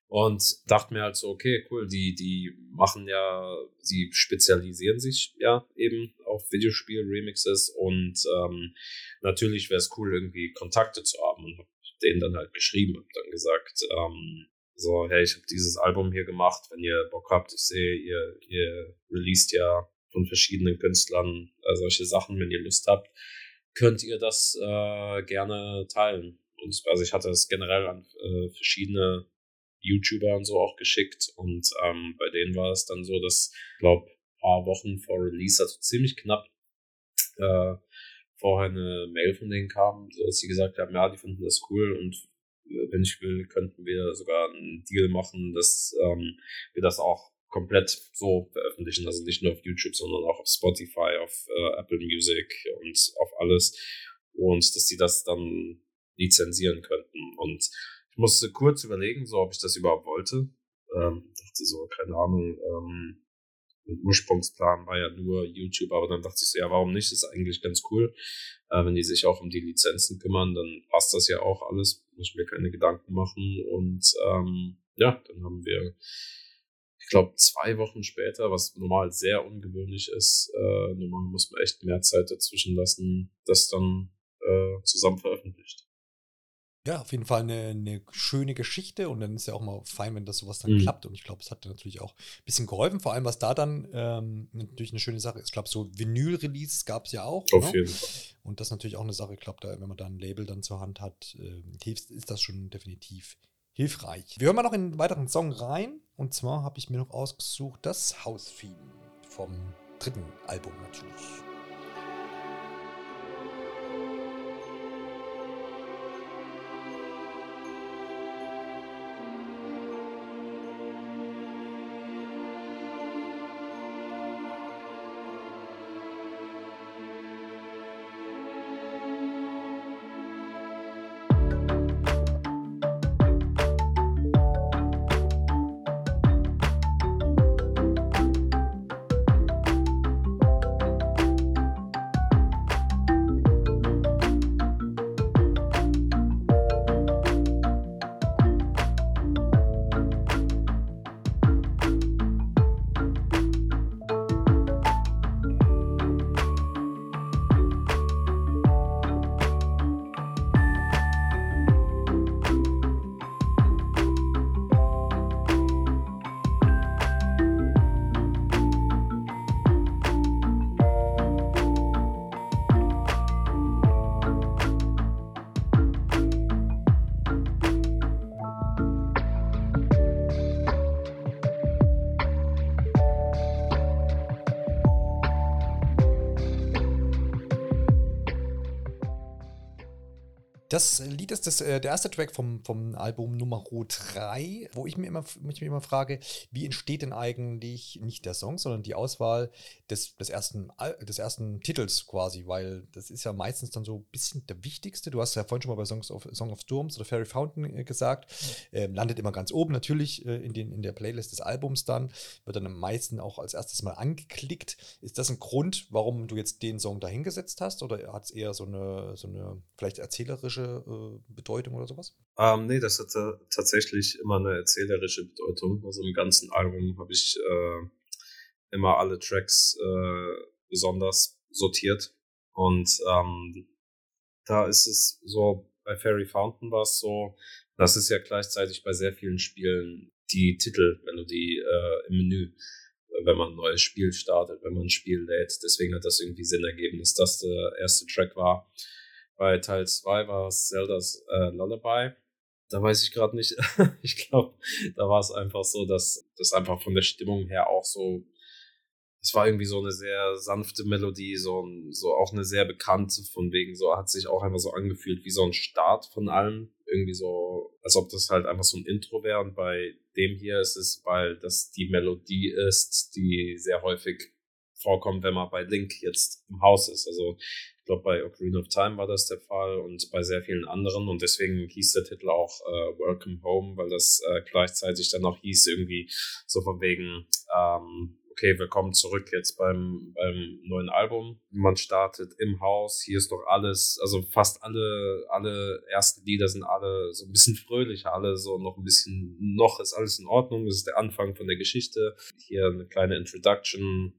und dachte mir halt so, okay, cool, die, die machen ja, sie spezialisieren sich ja eben auf Videospiel-Remixes und ähm, natürlich wäre es cool, irgendwie Kontakte zu haben und hab denen dann halt geschrieben, hab dann gesagt, ähm, so, hey, ich habe dieses Album hier gemacht, wenn ihr Bock habt, ich sehe, ihr, ihr released ja von verschiedenen Künstlern äh, solche Sachen, wenn ihr Lust habt, könnt ihr das äh, gerne teilen. Und also ich hatte es generell an äh, verschiedene YouTuber und so auch geschickt. Und ähm, bei denen war es dann so, dass, ich glaube, paar Wochen vor Release, also ziemlich knapp, äh, vorher eine Mail von denen kam, dass sie gesagt haben, ja, die finden das cool und äh, wenn ich will, könnten wir sogar einen Deal machen, dass ähm, wir das auch komplett so veröffentlichen, also nicht nur auf YouTube, sondern auch auf Spotify, auf äh, Apple Music und auf alles. Und dass die das dann lizenzieren könnten. Und ich musste kurz überlegen, so ob ich das überhaupt wollte. Ähm, dachte so, keine Ahnung, ähm, mein Ursprungsplan war ja nur YouTube, aber dann dachte ich so, ja, warum nicht? Das ist eigentlich ganz cool. Äh, wenn die sich auch um die Lizenzen kümmern, dann passt das ja auch alles. Muss ich mir keine Gedanken machen. Und ähm, ja, dann haben wir, ich glaube, zwei Wochen später, was normal sehr ungewöhnlich ist, äh, normal muss man echt mehr Zeit dazwischen lassen, das dann äh, zusammen veröffentlicht. Ja, auf jeden Fall eine, eine, schöne Geschichte und dann ist ja auch mal fein, wenn das sowas dann mhm. klappt. Und ich glaube, es hat natürlich auch ein bisschen geholfen, vor allem was da dann ähm, natürlich eine schöne Sache ist. Ich glaube, so Vinyl-Releases gab es ja auch. Auf ne? jeden Fall. Und das ist natürlich auch eine Sache, ich glaube, da, wenn man da ein Label dann zur Hand hat, äh, ist das schon definitiv hilfreich. Wir hören mal noch in einen weiteren Song rein. Und zwar habe ich mir noch ausgesucht das Haustheme vom dritten Album natürlich. Das Lied ist das, äh, der erste Track vom, vom Album Nummer 3, wo ich mir immer, mich immer frage, wie entsteht denn eigentlich nicht der Song, sondern die Auswahl des, des, ersten, des ersten Titels quasi, weil das ist ja meistens dann so ein bisschen der wichtigste. Du hast ja vorhin schon mal bei Songs of, Song of Storms oder Fairy Fountain äh, gesagt, ähm, landet immer ganz oben natürlich äh, in, den, in der Playlist des Albums dann, wird dann am meisten auch als erstes mal angeklickt. Ist das ein Grund, warum du jetzt den Song dahingesetzt hast oder hat es eher so eine, so eine vielleicht erzählerische äh, Bedeutung oder sowas? Ähm, nee, das hat äh, tatsächlich immer eine erzählerische Bedeutung. Also im ganzen Album habe ich äh, immer alle Tracks äh, besonders sortiert. Und ähm, da ist es so, bei Fairy Fountain war es so, das ist ja gleichzeitig bei sehr vielen Spielen die Titelmelodie äh, im Menü, wenn man ein neues Spiel startet, wenn man ein Spiel lädt. Deswegen hat das irgendwie Sinn ergeben, dass das der erste Track war. Bei Teil 2 war es Zeldas äh, Lullaby. Da weiß ich gerade nicht. ich glaube, da war es einfach so, dass das einfach von der Stimmung her auch so. Es war irgendwie so eine sehr sanfte Melodie, so, ein, so auch eine sehr bekannte, von wegen so, hat sich auch einfach so angefühlt wie so ein Start von allem. Irgendwie so, als ob das halt einfach so ein Intro wäre. Und bei dem hier ist es, weil das die Melodie ist, die sehr häufig vorkommt, wenn man bei Link jetzt im Haus ist. Also ich glaube, bei Ocarina of Time war das der Fall und bei sehr vielen anderen. Und deswegen hieß der Titel auch äh, Welcome Home, weil das äh, gleichzeitig dann auch hieß, irgendwie so von wegen, ähm, okay, willkommen zurück jetzt beim, beim neuen Album. Man startet im Haus, hier ist doch alles, also fast alle, alle ersten Lieder sind alle so ein bisschen fröhlicher, alle so noch ein bisschen, noch ist alles in Ordnung, das ist der Anfang von der Geschichte. Hier eine kleine Introduction,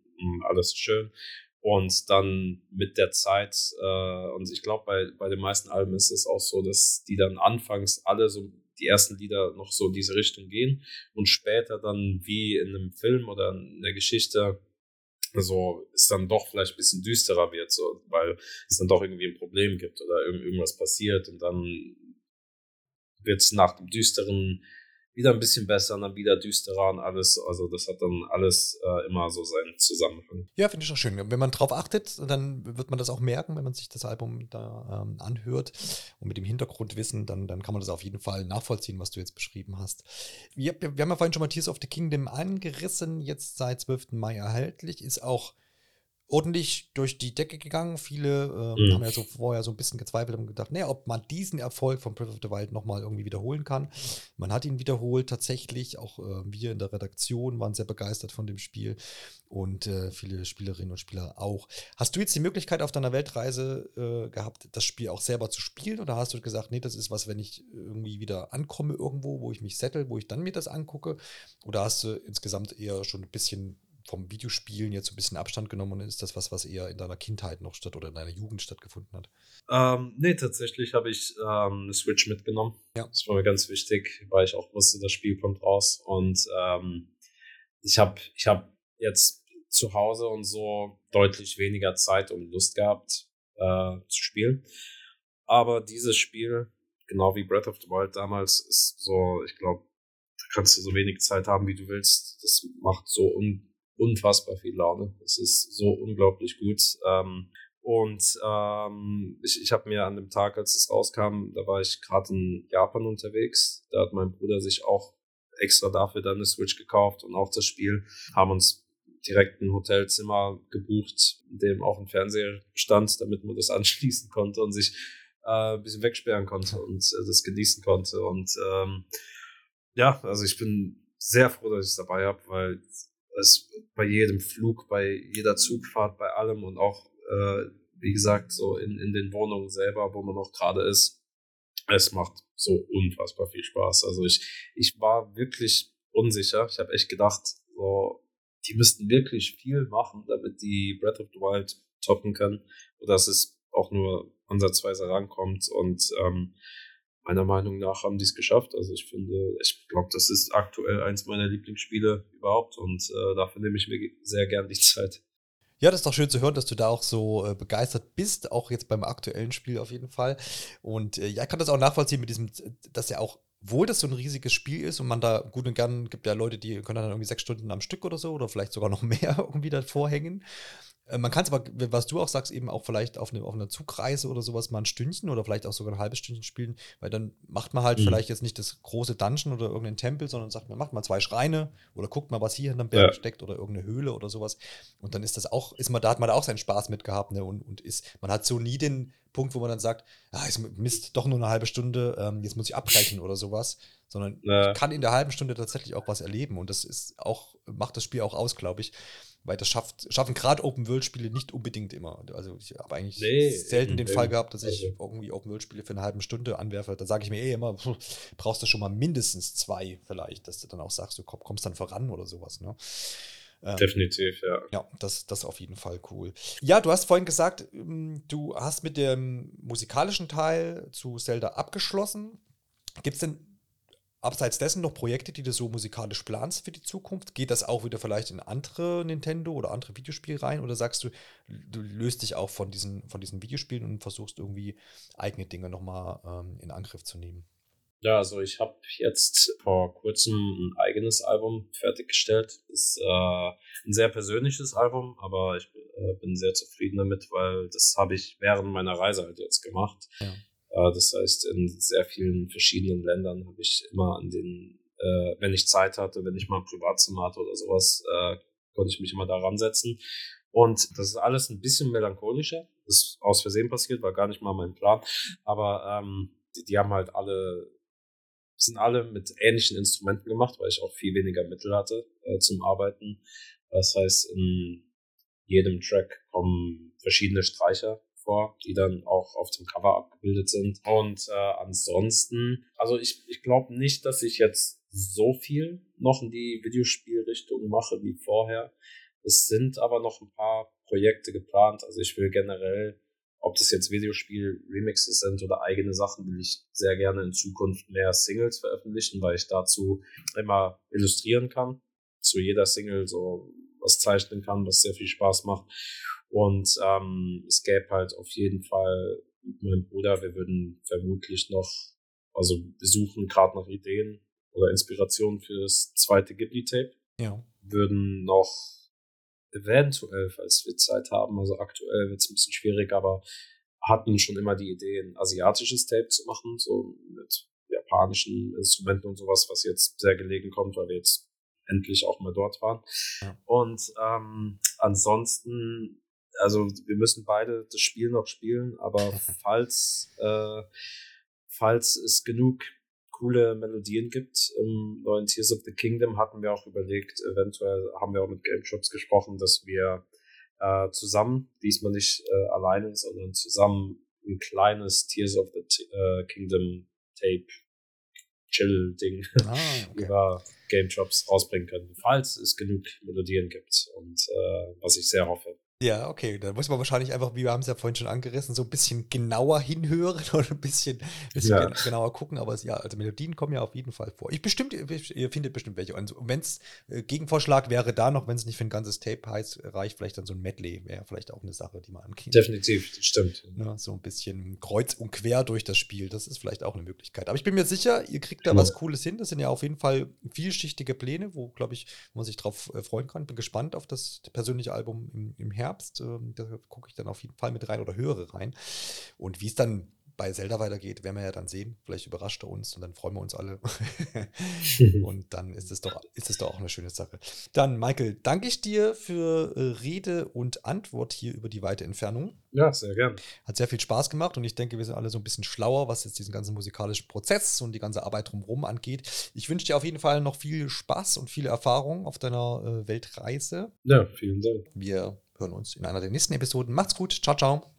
alles schön. Und dann mit der Zeit, äh, und ich glaube, bei, bei den meisten Alben ist es auch so, dass die dann anfangs alle so die ersten Lieder noch so in diese Richtung gehen und später dann wie in einem Film oder in der Geschichte so es dann doch vielleicht ein bisschen düsterer wird, so, weil es dann doch irgendwie ein Problem gibt oder irgendwas passiert und dann wird es nach dem düsteren wieder ein bisschen besser und dann wieder düsterer und alles. Also das hat dann alles äh, immer so seinen Zusammenhang. Ja, finde ich auch schön. Wenn man drauf achtet, dann wird man das auch merken, wenn man sich das Album da ähm, anhört und mit dem Hintergrundwissen, dann, dann kann man das auf jeden Fall nachvollziehen, was du jetzt beschrieben hast. Wir, wir haben ja vorhin schon mal Tears of the Kingdom angerissen, jetzt seit 12. Mai erhältlich, ist auch ordentlich durch die Decke gegangen. Viele ähm, mhm. haben ja so vorher so ein bisschen gezweifelt und gedacht, naja, ob man diesen Erfolg von Breath of the Wild nochmal irgendwie wiederholen kann. Man hat ihn wiederholt tatsächlich. Auch äh, wir in der Redaktion waren sehr begeistert von dem Spiel und äh, viele Spielerinnen und Spieler auch. Hast du jetzt die Möglichkeit auf deiner Weltreise äh, gehabt, das Spiel auch selber zu spielen oder hast du gesagt, nee, das ist was, wenn ich irgendwie wieder ankomme irgendwo, wo ich mich settle, wo ich dann mir das angucke? Oder hast du insgesamt eher schon ein bisschen vom Videospielen jetzt so ein bisschen Abstand genommen und ist das was, was eher in deiner Kindheit noch statt oder in deiner Jugend stattgefunden hat? Ähm, nee, tatsächlich habe ich ähm, eine Switch mitgenommen. Ja. Das war mir ganz wichtig, weil ich auch wusste, das Spiel kommt raus. Und ähm, ich habe ich hab jetzt zu Hause und so deutlich weniger Zeit und Lust gehabt äh, zu spielen. Aber dieses Spiel, genau wie Breath of the Wild damals, ist so, ich glaube, da kannst du so wenig Zeit haben, wie du willst. Das macht so un unfassbar viel Laune. Es ist so unglaublich gut. Ähm, und ähm, ich, ich habe mir an dem Tag, als es rauskam, da war ich gerade in Japan unterwegs. Da hat mein Bruder sich auch extra dafür dann eine Switch gekauft und auch das Spiel. Haben uns direkt ein Hotelzimmer gebucht, in dem auch ein Fernseher stand, damit man das anschließen konnte und sich äh, ein bisschen wegsperren konnte und äh, das genießen konnte. Und ähm, ja, also ich bin sehr froh, dass ich es dabei habe, weil es bei jedem Flug, bei jeder Zugfahrt, bei allem und auch, äh, wie gesagt, so in, in den Wohnungen selber, wo man noch gerade ist, es macht so unfassbar viel Spaß. Also ich, ich war wirklich unsicher. Ich habe echt gedacht, so, die müssten wirklich viel machen, damit die Breath of the Wild toppen können. Oder dass es auch nur ansatzweise rankommt. Und ähm, meiner Meinung nach haben die es geschafft. Also ich finde, ich glaube, das ist aktuell eins meiner Lieblingsspiele überhaupt und äh, dafür nehme ich mir sehr gern die Zeit. Ja, das ist doch schön zu hören, dass du da auch so äh, begeistert bist, auch jetzt beim aktuellen Spiel auf jeden Fall. Und äh, ja, ich kann das auch nachvollziehen mit diesem, dass er auch obwohl das so ein riesiges Spiel ist und man da gut und gern gibt ja Leute, die können dann irgendwie sechs Stunden am Stück oder so oder vielleicht sogar noch mehr irgendwie davor hängen. Äh, man kann es aber, was du auch sagst, eben auch vielleicht auf, eine, auf einer Zugreise oder sowas mal ein Stündchen oder vielleicht auch sogar ein halbes Stündchen spielen, weil dann macht man halt mhm. vielleicht jetzt nicht das große Dungeon oder irgendeinen Tempel, sondern sagt, man macht mal zwei Schreine oder guckt mal, was hier hinterm Berg ja. steckt oder irgendeine Höhle oder sowas. Und dann ist das auch, ist man, da hat man da auch seinen Spaß mit gehabt, ne? Und, und ist, man hat so nie den Punkt, wo man dann sagt, ah, es misst doch nur eine halbe Stunde, ähm, jetzt muss ich abbrechen oder sowas, sondern ja. kann in der halben Stunde tatsächlich auch was erleben und das ist auch, macht das Spiel auch aus, glaube ich weil das schafft, schaffen gerade Open-World-Spiele nicht unbedingt immer. Also ich habe eigentlich nee, selten den. Fall gehabt, dass ich also. irgendwie Open-World-Spiele für eine halbe Stunde anwerfe. Da sage ich mir eh immer, pff, brauchst du schon mal mindestens zwei vielleicht, dass du dann auch sagst, du kommst dann voran oder sowas. Ne? Ähm, Definitiv, ja. Ja, das, das ist auf jeden Fall cool. Ja, du hast vorhin gesagt, ähm, du hast mit dem musikalischen Teil zu Zelda abgeschlossen. Gibt es denn abseits dessen noch Projekte, die du so musikalisch planst für die Zukunft? Geht das auch wieder vielleicht in andere Nintendo oder andere Videospiele rein? Oder sagst du, du löst dich auch von diesen, von diesen Videospielen und versuchst irgendwie eigene Dinge nochmal ähm, in Angriff zu nehmen? Ja, also ich habe jetzt vor kurzem ein eigenes Album fertiggestellt. Das ist äh, ein sehr persönliches Album, aber ich äh, bin sehr zufrieden damit, weil das habe ich während meiner Reise halt jetzt gemacht. Ja. Äh, das heißt, in sehr vielen verschiedenen Ländern habe ich immer an den, äh, wenn ich Zeit hatte, wenn ich mal ein Privatzimmer hatte oder sowas, äh, konnte ich mich immer da ransetzen. Und das ist alles ein bisschen melancholischer. Das ist aus Versehen passiert, war gar nicht mal mein Plan. Aber ähm, die, die haben halt alle, sind alle mit ähnlichen Instrumenten gemacht, weil ich auch viel weniger Mittel hatte äh, zum Arbeiten. Das heißt, in jedem Track kommen verschiedene Streicher vor, die dann auch auf dem Cover abgebildet sind. Und äh, ansonsten, also ich, ich glaube nicht, dass ich jetzt so viel noch in die Videospielrichtung mache wie vorher. Es sind aber noch ein paar Projekte geplant. Also ich will generell, ob das jetzt Videospiel-Remixes sind oder eigene Sachen, will ich sehr gerne in Zukunft mehr Singles veröffentlichen, weil ich dazu immer illustrieren kann. Zu jeder Single so was zeichnen kann, was sehr viel Spaß macht. Und ähm, es gäbe halt auf jeden Fall mit meinem Bruder, wir würden vermutlich noch, also wir suchen gerade nach Ideen oder Inspirationen für das zweite Ghibli-Tape. Ja. Würden noch eventuell, falls wir Zeit haben, also aktuell wird es ein bisschen schwierig, aber hatten schon immer die Idee, ein asiatisches Tape zu machen, so mit japanischen Instrumenten und sowas, was jetzt sehr gelegen kommt, weil wir jetzt endlich auch mal dort waren. Ja. Und ähm, ansonsten also wir müssen beide das Spiel noch spielen, aber falls, äh, falls es genug coole Melodien gibt im neuen Tears of the Kingdom, hatten wir auch überlegt, eventuell haben wir auch mit Game Shops gesprochen, dass wir äh, zusammen, diesmal nicht äh, alleine, sondern zusammen ein kleines Tears of the T äh, Kingdom Tape Chill-Ding ah, okay. über Game Drops rausbringen können, falls es genug Melodien gibt und äh, was ich sehr hoffe. Ja, okay, dann muss man wahrscheinlich einfach, wie wir haben es ja vorhin schon angerissen, so ein bisschen genauer hinhören oder ein bisschen, ja. genauer gucken. Aber es, ja, also Melodien kommen ja auf jeden Fall vor. Ich bestimmt, ihr findet bestimmt welche. Und wenn es äh, Gegenvorschlag wäre da noch, wenn es nicht für ein ganzes Tape heißt, reicht vielleicht dann so ein Medley, wäre vielleicht auch eine Sache, die man ankriegt. Definitiv, das stimmt. Ja, so ein bisschen kreuz und quer durch das Spiel, das ist vielleicht auch eine Möglichkeit. Aber ich bin mir sicher, ihr kriegt da ja. was Cooles hin. Das sind ja auf jeden Fall vielschichtige Pläne, wo, glaube ich, man sich drauf äh, freuen kann. Bin gespannt auf das persönliche Album im, im Herbst. Herbst. Ähm, da gucke ich dann auf jeden Fall mit rein oder höre rein. Und wie es dann bei Zelda weitergeht, werden wir ja dann sehen. Vielleicht überrascht er uns und dann freuen wir uns alle. und dann ist es doch, ist es doch auch eine schöne Sache. Dann, Michael, danke ich dir für äh, Rede und Antwort hier über die weite Entfernung. Ja, sehr gern. Hat sehr viel Spaß gemacht und ich denke, wir sind alle so ein bisschen schlauer, was jetzt diesen ganzen musikalischen Prozess und die ganze Arbeit drumherum angeht. Ich wünsche dir auf jeden Fall noch viel Spaß und viele Erfahrung auf deiner äh, Weltreise. Ja, vielen Dank. Wir hören uns in einer der nächsten Episoden. Macht's gut. Ciao, ciao.